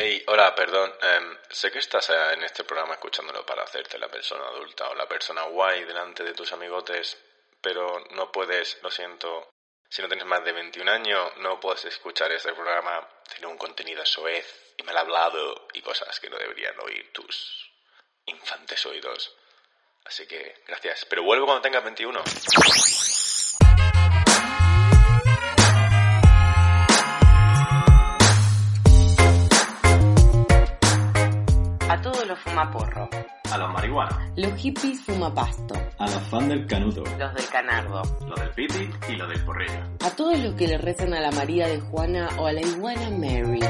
Hey, hola, perdón. Em, sé que estás eh, en este programa escuchándolo para hacerte la persona adulta o la persona guay delante de tus amigotes, pero no puedes, lo siento. Si no tienes más de 21 años, no puedes escuchar este programa. Tiene un contenido soez y mal hablado y cosas que no deberían oír tus infantes oídos. Así que, gracias. Pero vuelvo cuando tengas 21. A todos los fumaporro. A los marihuana. Los hippies fumapasto. A los fans del canuto. Los del canardo. Lo del pipi y lo del porrillo. A todos los que le rezan a la María de Juana o a la iguana Mary.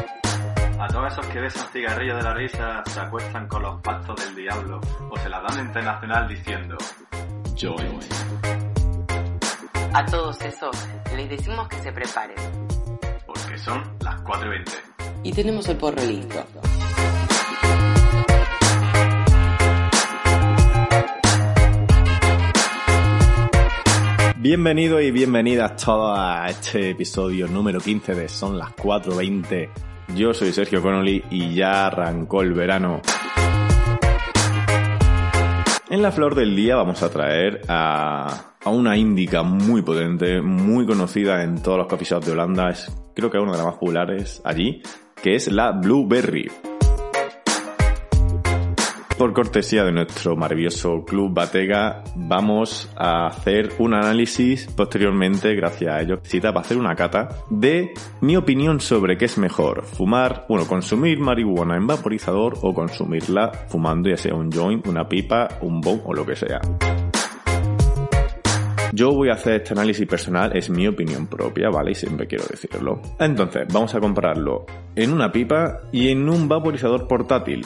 A todos esos que besan cigarrillos de la risa, se acuestan con los pactos del diablo o se la dan internacional diciendo Join. A todos esos les decimos que se preparen. Porque son las 4 y 20. Y tenemos el porro listo. Bienvenidos y bienvenidas todos a este episodio número 15 de Son las 4.20. Yo soy Sergio Connolly y ya arrancó el verano. En la flor del día vamos a traer a, una índica muy potente, muy conocida en todos los coffee shops de Holanda, es, creo que es una de las más populares allí, que es la Blueberry. Por cortesía de nuestro maravilloso Club Batega, vamos a hacer un análisis posteriormente, gracias a ellos, cita para hacer una cata de mi opinión sobre qué es mejor, fumar, bueno, consumir marihuana en vaporizador o consumirla fumando ya sea un joint, una pipa, un bong o lo que sea. Yo voy a hacer este análisis personal, es mi opinión propia, ¿vale? Y siempre quiero decirlo. Entonces, vamos a compararlo en una pipa y en un vaporizador portátil.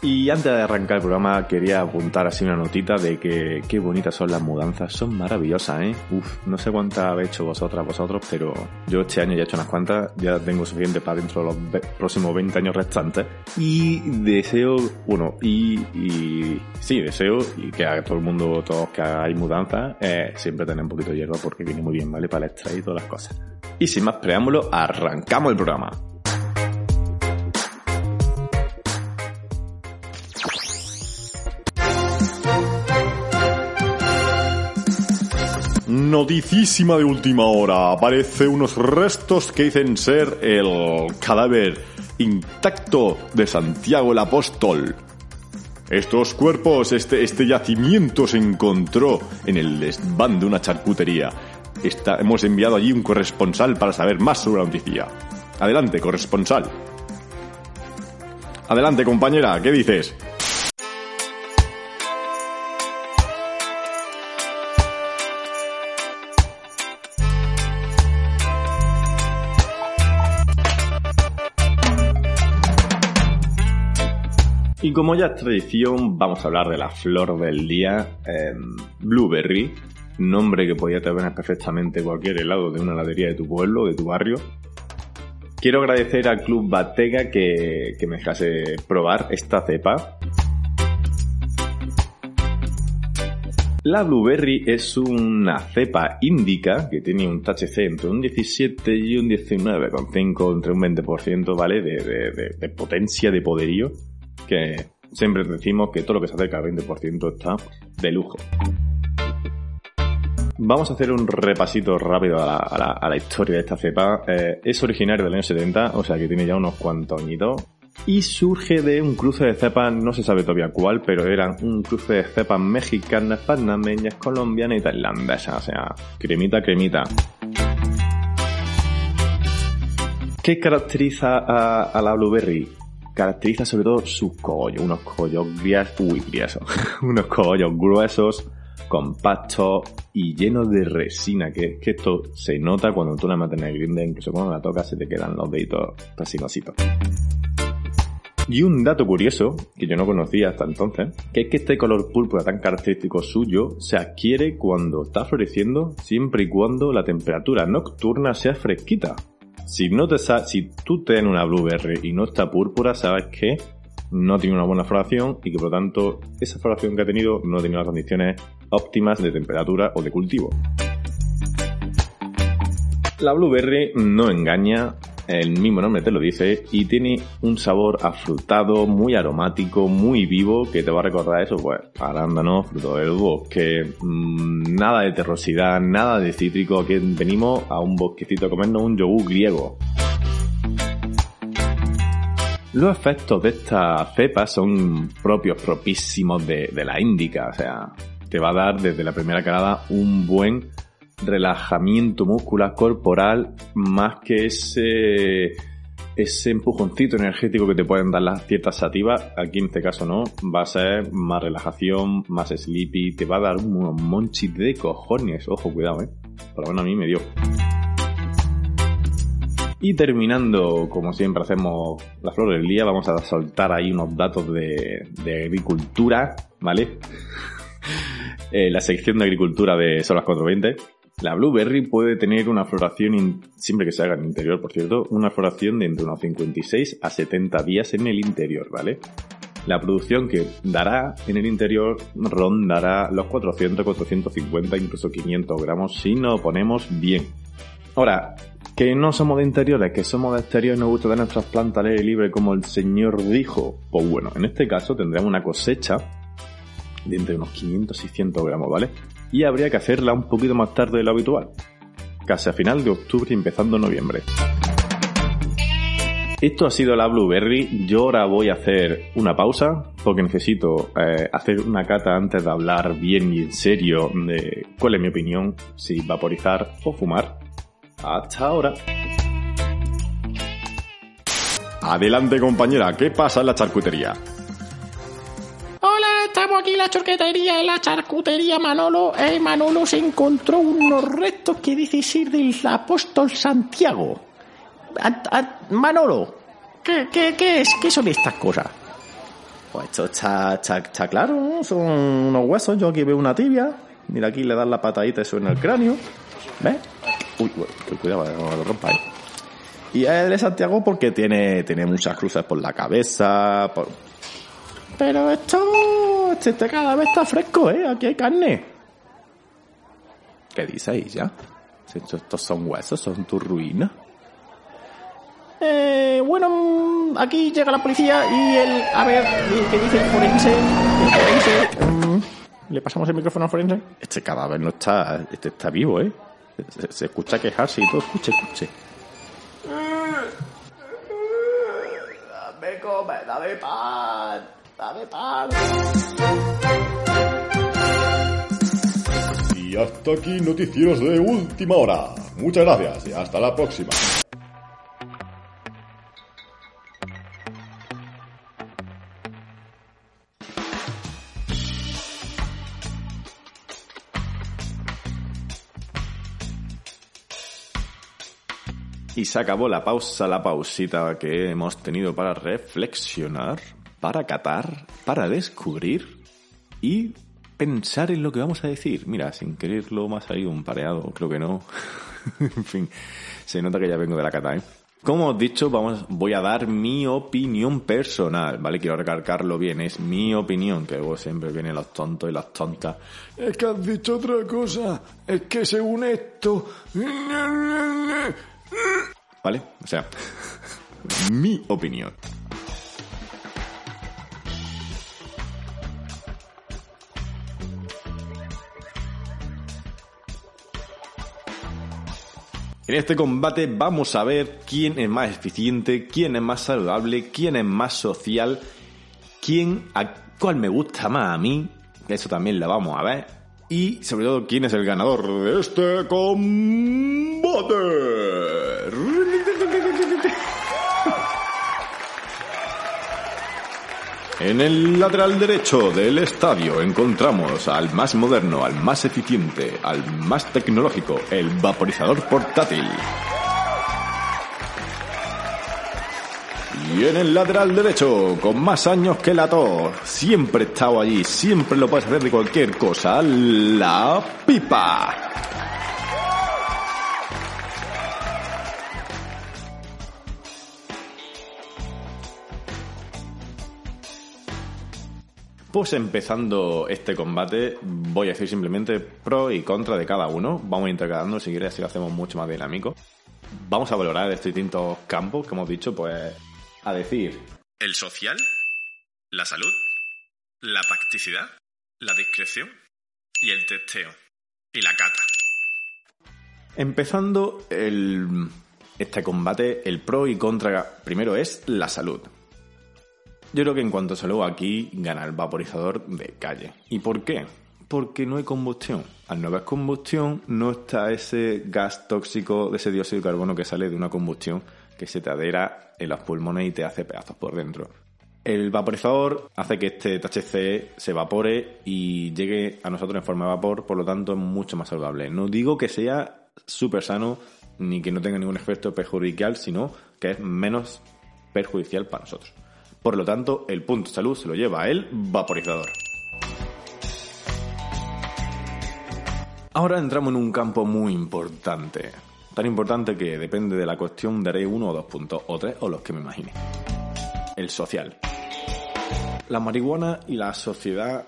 Y antes de arrancar el programa quería apuntar así una notita de que qué bonitas son las mudanzas, son maravillosas, ¿eh? Uf, no sé cuántas habéis hecho vosotras, vosotros, pero yo este año ya he hecho unas cuantas, ya tengo suficiente para dentro de los próximos 20 años restantes. Y deseo, bueno, y, y sí, deseo y que a todo el mundo, todos que hagáis mudanzas, eh, siempre tener un poquito de hierba porque viene muy bien, ¿vale? Para el extraer y todas las cosas. Y sin más preámbulo, arrancamos el programa. Noticísima de última hora. Aparece unos restos que dicen ser el cadáver intacto de Santiago el Apóstol. Estos cuerpos, este, este yacimiento se encontró en el desván de una charcutería. Está- hemos enviado allí un corresponsal para saber más sobre la noticia. Adelante, corresponsal. Adelante, compañera, ¿qué dices? Y como ya es tradición, vamos a hablar de la flor del día, em, Blueberry, nombre que podía tener perfectamente cualquier helado de una heladería de tu pueblo, de tu barrio. Quiero agradecer al Club Batega que, que me dejase probar esta cepa. La Blueberry es una cepa índica que tiene un THC entre un 17 y un 19,5, entre un 20%, ¿vale? De, de- de- de potencia, de poderío que siempre decimos que todo lo que se acerca al 20% está de lujo. Vamos a hacer un repasito rápido a la, historia de esta cepa. Eh, es originaria del año 70, o sea que tiene ya unos cuantos añitos. Y surge de un cruce de cepas, no se sabe todavía cuál, pero eran un cruce de cepas mexicanas, panameñas, colombianas y tailandesas. O sea, cremita, cremita. ¿Qué caracteriza a la blueberry? Caracteriza sobre todo sus cogollos, unos cogollos gruesos, uy, unos cogollos gruesos, compactos y llenos de resina, que, que esto se nota cuando tú la metes en el grinder, incluso cuando la tocas se te quedan los deditos resinositos. Y un dato curioso, que yo no conocía hasta entonces, que es que este color púrpura tan característico suyo se adquiere cuando está floreciendo, siempre y cuando la temperatura nocturna sea fresquita. Si, no te si tú tienes una blueberry y no está púrpura, sabes que no tiene una buena floración y que por lo tanto esa floración que ha tenido no ha tenido las condiciones óptimas de temperatura o de cultivo. La blueberry no engaña el mismo nombre te lo dice, y tiene un sabor afrutado, muy aromático, muy vivo, que te va a recordar eso, pues, arándano, fruto del bosque, mmm, nada de terrosidad, nada de cítrico, aquí venimos a un bosquecito a comernos un yogur griego. Los efectos de esta cepa son propios, propísimos de, de la índica, o sea, te va a dar desde la primera calada un buen relajamiento muscular corporal más que ese ese empujoncito energético que te pueden dar las ciertas sativas, aquí en este caso no, va a ser más relajación, más sleepy, te va a dar unos monchis de cojones, ojo, cuidado, eh. Por lo menos a mí me dio. Y terminando, como siempre hacemos la flor del día, vamos a soltar ahí unos datos de, de agricultura, ¿vale? eh, la sección de agricultura de Son las 420. La blueberry puede tener una floración, siempre que se haga en el interior, por cierto, una floración de entre unos 56 a 70 días en el interior, ¿vale? La producción que dará en el interior rondará los 400, 450, incluso 500 gramos si nos ponemos bien. Ahora, que no somos de interiores, que somos de exterior y nos gusta tener nuestras plantas al aire libre como el señor dijo, pues bueno, en este caso tendremos una cosecha de entre unos 500 y 100 gramos, ¿vale? Y habría que hacerla un poquito más tarde de lo habitual, casi a final de octubre y empezando noviembre. Esto ha sido la Blueberry. Yo ahora voy a hacer una pausa porque necesito eh, hacer una cata antes de hablar bien y en serio de cuál es mi opinión, si vaporizar o fumar. Hasta ahora. Adelante compañera, ¿qué pasa en la charcutería? Estamos aquí en la charcutería, en la charcutería Manolo. Eh, Manolo se encontró unos restos que dice ser del apóstol Santiago. A- a- Manolo, ¿qué, qué, qué es? ¿Qué son estas cosas? Pues esto está, está, está claro, ¿no? Son unos huesos. Yo aquí veo una tibia. Mira, aquí le das la patadita eso en el cráneo. ¿Ves? Uy, uy, uy, cuidado, no lo rompa ahí. Y es de Santiago porque tiene, tiene muchas cruces por la cabeza. Por... Pero esto, este, este cada vez está fresco, ¿eh? Aquí hay carne. ¿Qué dices ya? Si Estos, estos son huesos, son tus ruinas. Eh, bueno, mm, aquí llega la policía y el... A ver, ¿qué dice el forense? El forense... mm, ¿Le pasamos el micrófono al forense? Este cadáver no está, este está vivo, ¿eh? Se, se escucha quejarse y todo, escuche, escuche. Dame comer, dame pan, dame pan. Y hasta aquí noticieros de última hora. Muchas gracias y hasta la próxima. Y se acabó la pausa, la pausita que hemos tenido para reflexionar, para catar, para descubrir y pensar en lo que vamos a decir. Mira, sin quererlo me ha salido un pareado, creo que no. en fin, se nota que ya vengo de la cata, ¿eh? Como os dicho, vamos, voy a dar mi opinión personal, ¿vale? Quiero recalcarlo bien, es mi opinión, que luego siempre vienen los tontos y las tontas. Es que has dicho otra cosa. Es que según esto... ¿Vale? O sea, mi opinión. En este combate vamos a ver quién es más eficiente, quién es más saludable, quién es más social, quién, a cuál me gusta más a mí, eso también lo vamos a ver, y sobre todo quién es el ganador de este combate. En el lateral derecho del estadio encontramos al más moderno, al más eficiente, al más tecnológico, el vaporizador portátil. Y en el lateral derecho, con más años que la tos, siempre he estado allí, siempre lo puedes hacer de cualquier cosa, la pipa. Pues empezando este combate, voy a decir simplemente pro y contra de cada uno. Vamos intercalando, si quieres, así lo hacemos mucho más dinámico. vamos a valorar estos distintos campos que hemos dicho, pues a decir ¿El social? ¿La salud? ¿La practicidad? ¿La discreción? Y el testeo. Y la cata. Empezando el, este combate, el pro y contra primero es la salud. Yo creo que en cuanto a salud aquí gana el vaporizador de calle. ¿Y por qué? Porque no hay combustión. Al no haber combustión no está ese gas tóxico ese dióxido de carbono que sale de una combustión que se te adhera en los pulmones y te hace pedazos por dentro. El vaporizador hace que este THC se evapore y llegue a nosotros en forma de vapor, por lo tanto es mucho más saludable. No digo que sea súper sano ni que no tenga ningún efecto perjudicial, sino que es menos perjudicial para nosotros. Por lo tanto, el punto salud se lo lleva el vaporizador. Ahora entramos en un campo muy importante. Tan importante que depende de la cuestión daré uno o dos puntos, o tres, o los que me imagine. El social. La marihuana y la sociedad,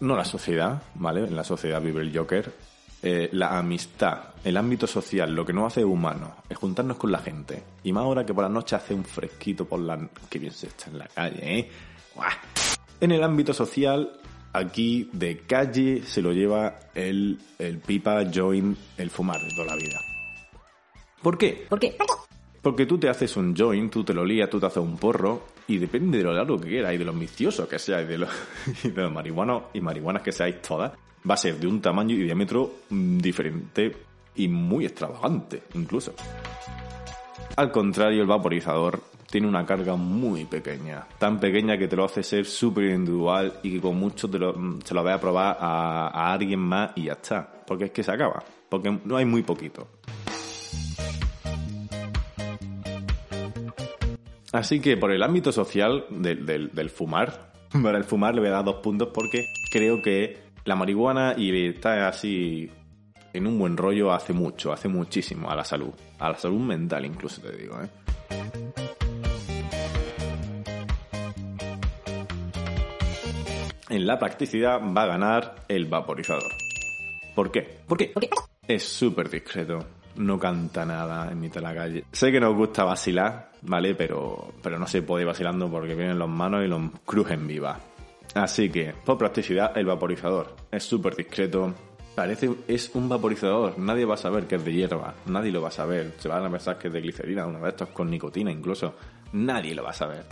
no la sociedad, ¿vale? En la sociedad vive el Joker. Eh, la amistad, el ámbito social, lo que nos hace humanos, es juntarnos con la gente. Y más ahora que por la noche hace un fresquito por la... que bien se está en la calle, ¿eh? ¡Buah! En el ámbito social, aquí de calle se lo lleva el, el pipa, join, el fumar de toda la vida. ¿Por qué? ¿Por qué? Porque tú te haces un join, tú te lo lías, tú te haces un porro, y depende de lo largo que quieras y de los viciosos que seáis, de los, y de los marihuanos y marihuanas que seáis todas, va a ser de un tamaño y diámetro mm, diferente y muy extravagante, incluso. Al contrario, el vaporizador tiene una carga muy pequeña, tan pequeña que te lo hace ser súper individual y que con mucho te lo, mm, se lo ve a probar a, alguien más y ya está. Porque es que se acaba, porque no hay muy poquito. Así que por el ámbito social del- del fumar, para el fumar le voy a dar dos puntos porque creo que la marihuana y estar así en un buen rollo hace mucho, hace muchísimo a la salud, a la salud mental incluso te digo, ¿eh? En la practicidad va a ganar el vaporizador. ¿Por qué? ¿Por qué? Es súper discreto. No canta nada en mitad de la calle. Sé que nos gusta vacilar, ¿vale? Pero, pero no se puede ir vacilando porque vienen los manos y los crujen viva. Así que, por practicidad, el vaporizador. Es súper discreto. Parece, es un vaporizador. Nadie va a saber que es de hierba. Nadie lo va a saber. Se van a pensar que es de glicerina, uno de estos con nicotina incluso. Nadie lo va a saber.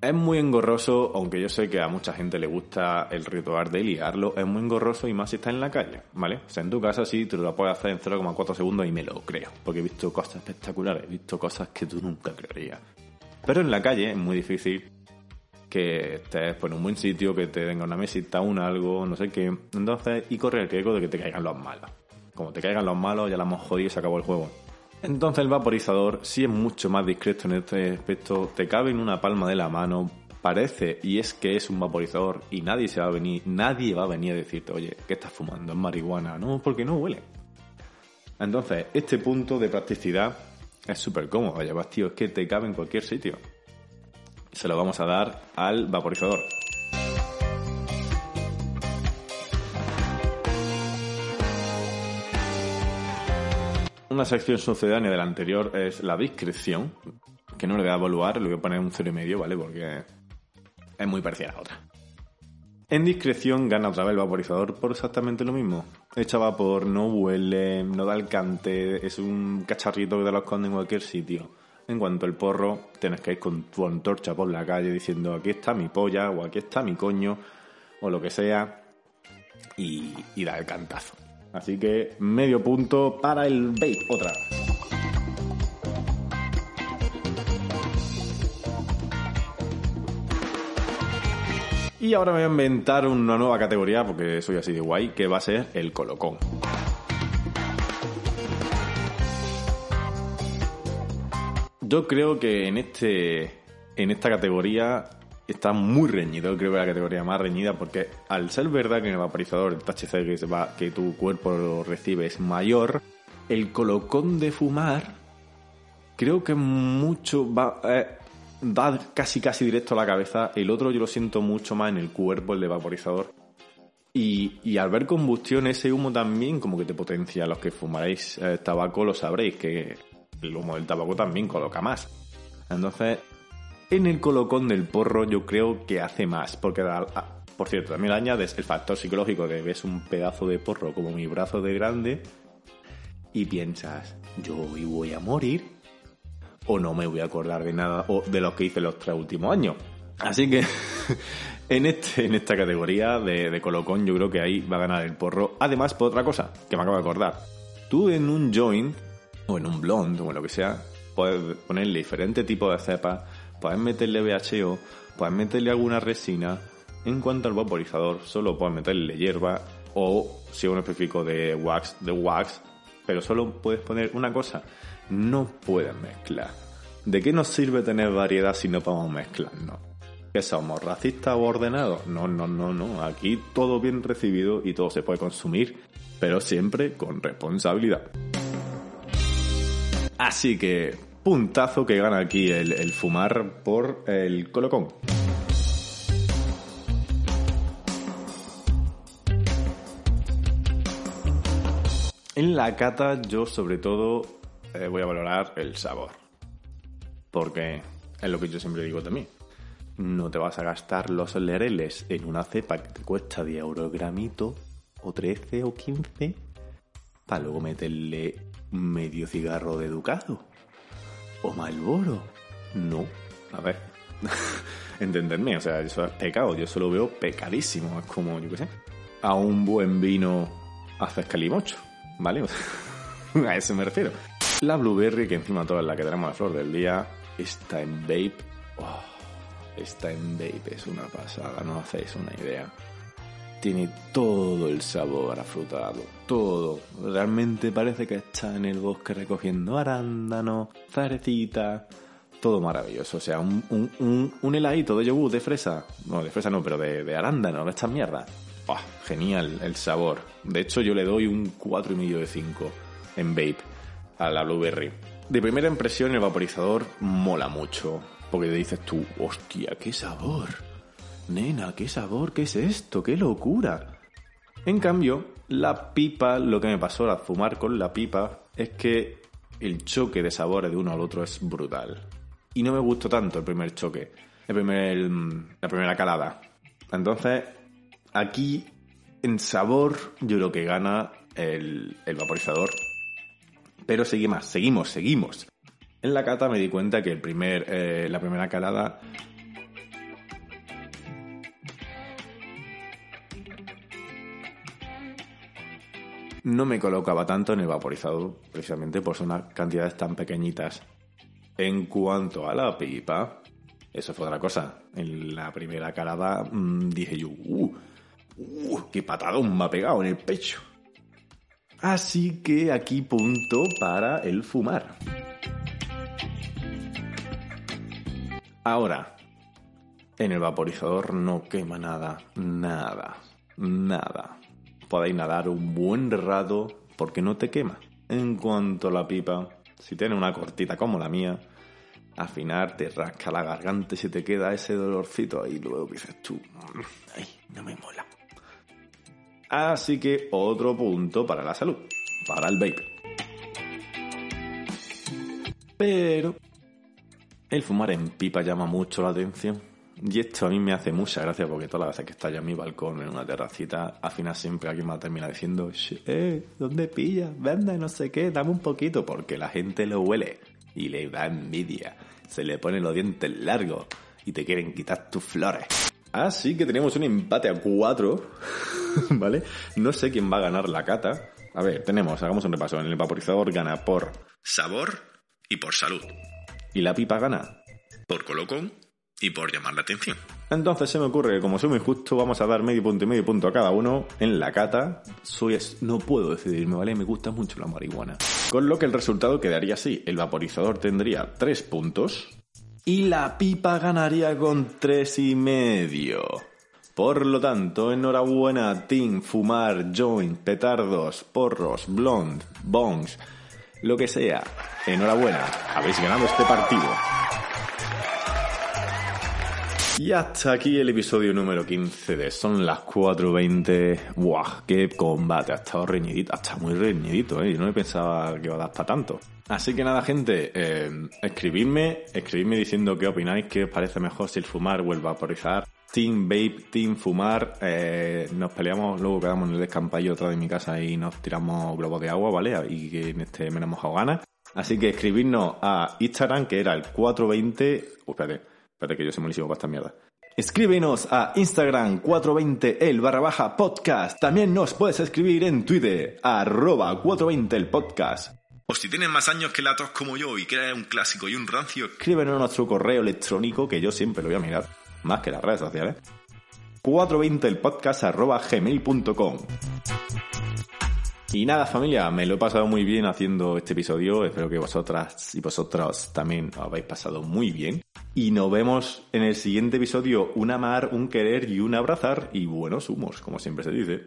Es muy engorroso, aunque yo sé que a mucha gente le gusta el ritual de liarlo, es muy engorroso y más si está en la calle, ¿vale? O sea, en tu casa sí te lo puedes hacer en 0,4 segundos y me lo creo, porque he visto cosas espectaculares, he visto cosas que tú nunca creerías. Pero en la calle es muy difícil que estés pues, en un buen sitio, que te venga una mesita, un algo, no sé qué. Entonces, y corre el riesgo de que te caigan los malos. Como te caigan los malos, ya la hemos jodido y se acabó el juego. Entonces el vaporizador sí es mucho más discreto en este aspecto, te cabe en una palma de la mano, parece y es que es un vaporizador y nadie se va a venir, nadie va a venir a decirte, oye, ¿qué estás fumando? Es marihuana, no, porque no huele. Entonces, este punto de practicidad es súper cómodo, llevas tío, es que te cabe en cualquier sitio. Se lo vamos a dar al vaporizador. Una sección sucedánea de la anterior es la discreción, que no le voy a evaluar, le voy a poner un cero y medio, ¿vale? Porque es muy parecida a la otra. En discreción gana otra vez el vaporizador por exactamente lo mismo. Echa vapor, no huele, no da alcance, es un cacharrito que te lo esconde en cualquier sitio. En cuanto al porro, tienes que ir con tu antorcha por la calle diciendo aquí está mi polla o aquí está mi coño o lo que sea y, y da el cantazo. Así que medio punto para el vape otra vez. Y ahora me voy a inventar una nueva categoría, porque soy así de guay, que va a ser el colocón. Yo creo que en este en esta categoría está muy reñido, creo que la categoría más reñida, porque al ser verdad que en el vaporizador el THC que, va, tu cuerpo recibe es mayor, el colocón de fumar creo que mucho va eh, da casi casi directo a la cabeza, el otro yo lo siento mucho más en el cuerpo, el de vaporizador. Y, y al ver combustión, ese humo también como que te potencia. Los que fumaréis eh, tabaco lo sabréis, que el humo del tabaco también coloca más. Entonces, en el colocón del porro yo creo que hace más, porque ah, por cierto, también añades el factor psicológico de ves un pedazo de porro como mi brazo de grande y piensas, yo hoy voy a morir o no me voy a acordar de nada o de lo que hice los tres últimos años. Así que en, este, en esta categoría de, de colocón yo creo que ahí va a ganar el porro. Además, por otra cosa que me acabo de acordar. Tú en un joint o en un blonde o en lo que sea, puedes ponerle diferente tipo de cepas, puedes meterle BHO, puedes meterle alguna resina. En cuanto al vaporizador, solo puedes meterle hierba o si es un específico de wax, de wax, pero solo puedes poner una cosa. No puedes mezclar. ¿De qué nos sirve tener variedad si no podemos mezclarnos? ¿Que somos racistas o ordenados? No, no, no, no. Aquí todo bien recibido y todo se puede consumir, pero siempre con responsabilidad. Así que, puntazo que gana aquí el, fumar por el colocón. En la cata yo sobre todo eh, voy a valorar el sabor. Porque es lo que yo siempre digo también. No te vas a gastar los lereles en una cepa que te cuesta 10 euros gramito, o 13 o 15, para luego meterle medio cigarro de Ducado. O Malboro. No. A ver. Entenderme, o sea, eso es pecado. Yo solo veo pecadísimo. Es como, yo qué sé. A un buen vino haces calimocho. ¿Vale? a eso me refiero. La Blueberry, que encima toda la que tenemos de flor del día, está en vape. Oh, está en vape, es una pasada, no hacéis una idea. Tiene todo el sabor afrutado, todo. Realmente parece que está en el bosque recogiendo arándanos, zarecitas, todo maravilloso. O sea, un, un, un, heladito de yogur de fresa. No, de fresa no, pero de, arándano, de estas mierdas. Oh, genial el sabor. De hecho, yo le doy un 4,5 de 5 en vape a la Blueberry. De primera impresión, el vaporizador mola mucho. Porque dices tú, hostia, qué sabor. Nena, qué sabor, qué es esto, qué locura. En cambio, la pipa, lo que me pasó al fumar con la pipa es que el choque de sabores de uno al otro es brutal. Y no me gustó tanto el primer choque, el primer, la primera calada. Entonces, aquí en sabor yo creo que gana el, el vaporizador. Pero seguimos, seguimos, seguimos. En la cata me di cuenta que el primer, eh, la primera calada no me colocaba tanto en el vaporizador, precisamente por unas cantidades tan pequeñitas. En cuanto a la pipa, eso fue otra cosa. En la primera calada mmm, dije yo, uh, uh, qué patadón me ha pegado en el pecho. Así que aquí punto para el fumar. Ahora, en el vaporizador no quema nada, nada, nada. Podéis nadar un buen rato porque no te quema. En cuanto a la pipa, si tiene una cortita como la mía, afinar te rasca la garganta y se te queda ese dolorcito ahí. Luego dices tú, ay, no me mola. Así que otro punto para la salud, para el vape. Pero el fumar en pipa llama mucho la atención. Y esto a mí me hace mucha gracia porque todas las veces que está en mi balcón, en una terracita, al final siempre alguien me termina diciendo, eh, ¿dónde pillas? Vende, no sé qué, dame un poquito, porque la gente lo huele y le da envidia. Se le ponen los dientes largos y te quieren quitar tus flores. Así que tenemos un empate a cuatro, ¿vale? No sé quién va a ganar la cata. A ver, tenemos, hagamos un repaso. En el vaporizador gana por sabor y por salud. Y la pipa gana por colocón y por llamar la atención. Entonces se me ocurre que como soy muy justo, vamos a dar medio punto y medio punto a cada uno en la cata. Soy es... no puedo decidirme, ¿vale? Me gusta mucho la marihuana. Con lo que el resultado quedaría así. El vaporizador tendría tres puntos y la pipa ganaría con tres y medio. Por lo tanto, enhorabuena, Team Fumar, Joint, Petardos, Porros, Blond, Bongs, lo que sea. Enhorabuena, habéis ganado este partido. Y hasta aquí el episodio número 15 de Son las 4.20. ¡Buah! ¡Qué combate! Ha estado reñidito, ha estado muy reñidito, ¿eh? Yo no me pensaba que iba a dar para tanto. Así que nada, gente, eh, escribidme, escribidme diciendo qué opináis, qué os parece mejor si el fumar o el vaporizar. Team Vape, Team Fumar, eh, nos peleamos, luego quedamos en el descampallo atrás de mi casa y nos tiramos globos de agua, ¿vale? Y que en este me hemos ganas. Así que escribidnos a Instagram, que era el 420... Uh, espérate, espérate que yo soy malísimo para esta mierda. Escríbenos a Instagram 420 el barra baja podcast. También nos puedes escribir en Twitter, arroba 420 el podcast. O si tienes más años que latos como yo y quieres un clásico y un rancio, escríbenos a nuestro correo electrónico que yo siempre lo voy a mirar, más que las redes sociales. 420 el podcast arroba gmail.com. Y nada familia, me lo he pasado muy bien haciendo este episodio, espero que vosotras y vosotros también lo habéis pasado muy bien. Y nos vemos en el siguiente episodio, un amar, un querer y un abrazar y buenos humos, como siempre se dice.